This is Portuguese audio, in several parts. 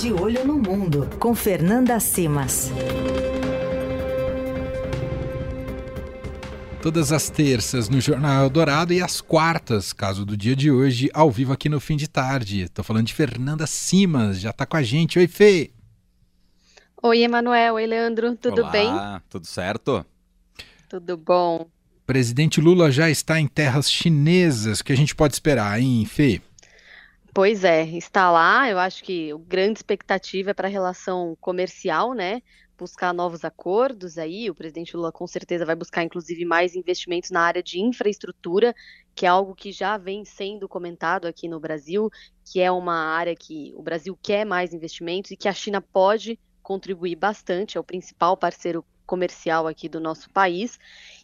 De Olho no Mundo, com Fernanda Simas. Todas as terças no Jornal Dourado e às quartas, caso do dia de hoje, ao vivo aqui no fim de tarde. Estou falando de Fernanda Simas, já está com a gente. Oi, Fê! Oi, Emanuel. Oi, Leandro. Tudo Olá, bem? Tudo certo? Tudo bom. Presidente Lula já está em terras chinesas. O que a gente pode esperar, hein, Fê? Pois é, está lá. Eu acho que a grande expectativa é para a relação comercial, né? Buscar novos acordos aí. O presidente Lula com certeza vai buscar, inclusive, mais investimentos na área de infraestrutura, que é algo que já vem sendo comentado aqui no Brasil, que é uma área que o Brasil quer mais investimentos e que a China pode contribuir bastante, é o principal parceiro comercial aqui do nosso país.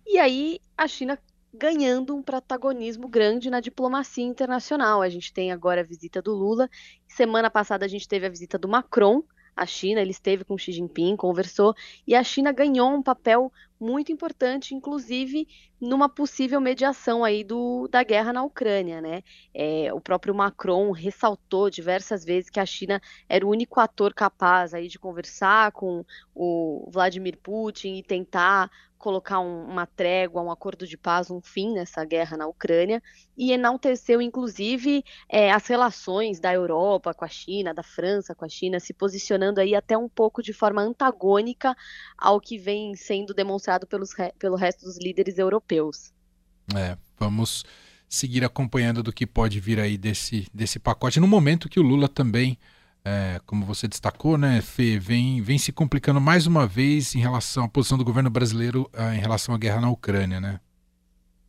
E aí a China ganhando um protagonismo grande na diplomacia internacional. A gente tem agora a visita do Lula. Semana passada a gente teve a visita do Macron à China, ele esteve com Xi Jinping, conversou, e a China ganhou um papel muito importante, inclusive numa possível mediação aí do, da guerra na Ucrânia, né? É, o próprio Macron ressaltou diversas vezes que a China era o único ator capaz aí de conversar com o Vladimir Putin e tentar colocar um, uma trégua, um acordo de paz, um fim nessa guerra na Ucrânia, e enalteceu, inclusive, é, as relações da Europa com a China, da França com a China, se posicionando aí até um pouco de forma antagônica ao que vem sendo demonstrado pelos, pelo resto dos líderes europeus. É, vamos seguir acompanhando do que pode vir aí desse, desse pacote, no momento que o Lula também é, como você destacou, né, Fê, vem, vem se complicando mais uma vez em relação à posição do governo brasileiro uh, em relação à guerra na Ucrânia, né?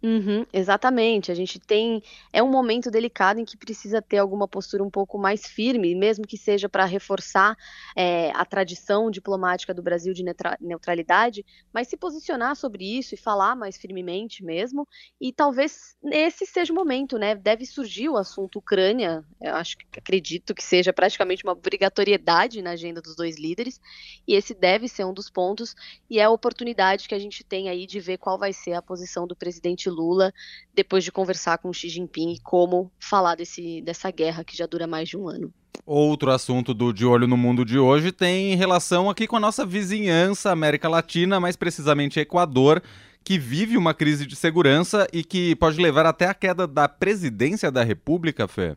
Uhum, exatamente. A gente tem. É um momento delicado em que precisa ter alguma postura um pouco mais firme, mesmo que seja para reforçar é, a tradição diplomática do Brasil de neutralidade, mas se posicionar sobre isso e falar mais firmemente mesmo. E talvez esse seja o momento, né? Deve surgir o assunto Ucrânia. Eu acho que acredito que seja praticamente uma obrigatoriedade na agenda dos dois líderes, e esse deve ser um dos pontos, e é a oportunidade que a gente tem aí de ver qual vai ser a posição do presidente Lula depois de conversar com Xi Jinping e como falar desse, dessa guerra que já dura mais de um ano. Outro assunto do De Olho no Mundo de hoje tem relação aqui com a nossa vizinhança, América Latina, mais precisamente Equador, que vive uma crise de segurança e que pode levar até a queda da presidência da República, Fê.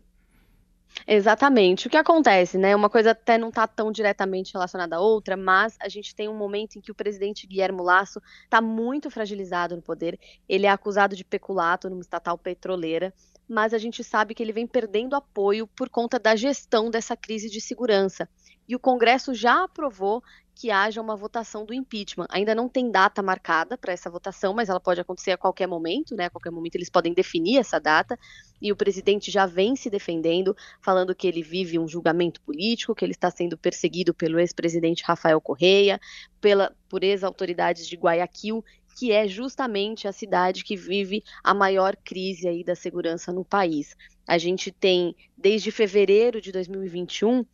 Exatamente. O que acontece, né? Uma coisa até não está tão diretamente relacionada à outra, mas a gente tem um momento em que o presidente Guilherme Lasso está muito fragilizado no poder. Ele é acusado de peculato numa estatal petroleira, mas a gente sabe que ele vem perdendo apoio por conta da gestão dessa crise de segurança. E o Congresso já aprovou que haja uma votação do impeachment. Ainda não tem data marcada para essa votação, mas ela pode acontecer a qualquer momento, né? A qualquer momento eles podem definir essa data. E o presidente já vem se defendendo, falando que ele vive um julgamento político, que ele está sendo perseguido pelo ex-presidente Rafael Correia, pela, por ex-autoridades de Guayaquil, que é justamente a cidade que vive a maior crise aí da segurança no país. A gente tem, desde fevereiro de 2021,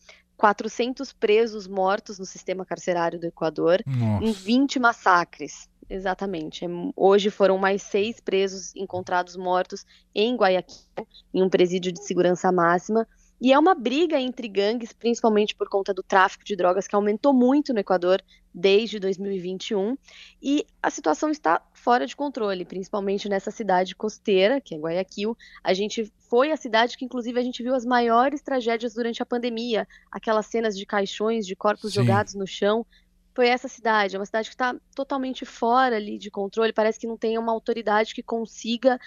400 presos mortos no sistema carcerário do Equador, Nossa. em 20 massacres. Exatamente. É, hoje foram mais seis presos encontrados mortos em Guayaquil, em um presídio de segurança máxima. E é uma briga entre gangues, principalmente por conta do tráfico de drogas, que aumentou muito no Equador desde 2021. E a situação está fora de controle, principalmente nessa cidade costeira, que é Guayaquil. A gente foi a cidade que, inclusive, a gente viu as maiores tragédias durante a pandemia, aquelas cenas de caixões, de corpos Sim. jogados no chão. Foi essa cidade, é uma cidade que está totalmente fora ali de controle, parece que não tem uma autoridade que consiga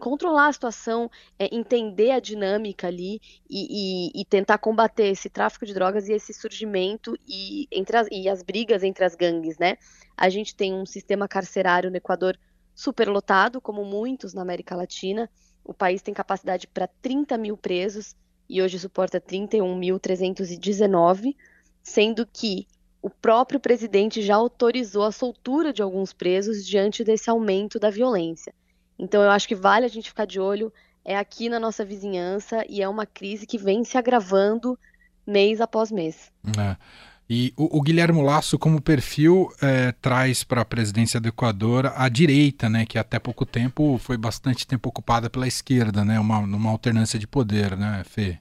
controlar a situação, é, entender a dinâmica ali e, e, e, tentar combater esse tráfico de drogas e esse surgimento e, entre as, e as brigas entre as gangues, né? A gente tem um sistema carcerário no Equador superlotado, como muitos na América Latina. O país tem capacidade para 30 mil presos e hoje suporta 31.319, sendo que o próprio presidente já autorizou a soltura de alguns presos diante desse aumento da violência. Então eu acho que vale a gente ficar de olho é aqui na nossa vizinhança e é uma crise que vem se agravando mês após mês. É. E o, o Guilherme Lasso, como perfil, é, traz para a presidência do Equador a direita, né, que até pouco tempo foi bastante tempo ocupada pela esquerda, né, uma, uma alternância de poder, né, Fê?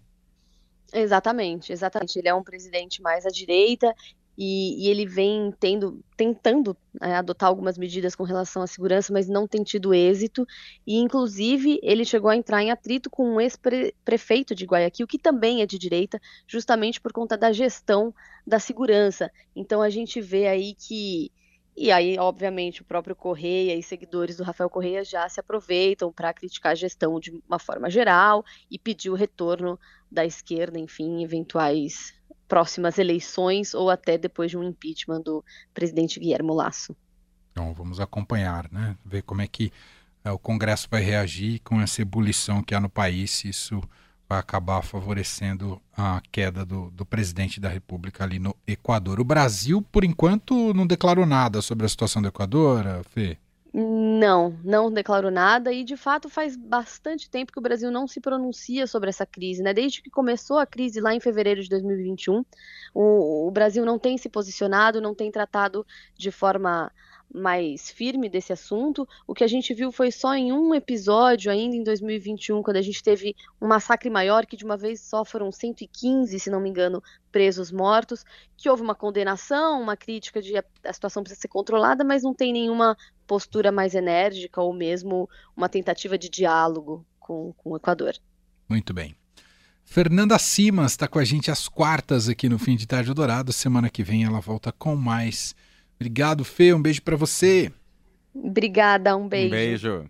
Exatamente, exatamente. Ele é um presidente mais à direita e, e ele vem tendo, tentando é, adotar algumas medidas com relação à segurança, mas não tem tido êxito. E, inclusive, ele chegou a entrar em atrito com um ex-prefeito de Guayaquil, que também é de direita, justamente por conta da gestão da segurança. Então, a gente vê aí que. E aí, obviamente, o próprio Correia e seguidores do Rafael Correia já se aproveitam para criticar a gestão de uma forma geral e pedir o retorno da esquerda, enfim, eventuais próximas eleições ou até depois de um impeachment do presidente Guilherme Lasso. Então vamos acompanhar, né? Ver como é que é, o Congresso vai reagir com essa ebulição que há no país, se isso vai acabar favorecendo a queda do, do presidente da República ali no Equador. O Brasil, por enquanto, não declarou nada sobre a situação do Equador, Fê? Não, não declarou nada e de fato faz bastante tempo que o Brasil não se pronuncia sobre essa crise, né? Desde que começou a crise lá em fevereiro de 2021, o, o Brasil não tem se posicionado, não tem tratado de forma mais firme desse assunto. O que a gente viu foi só em um episódio, ainda em 2021, quando a gente teve um massacre maior, que de uma vez só foram 115, se não me engano, presos mortos, que houve uma condenação, uma crítica de a, situação precisa ser controlada, mas não tem nenhuma postura mais enérgica ou mesmo uma tentativa de diálogo com, com o Equador. Muito bem. Fernanda Simas está com a gente às quartas aqui no Fim de Tarde Dourado. Semana que vem ela volta com mais Obrigado, Fê. Um beijo para você. Obrigada, um beijo. Um beijo.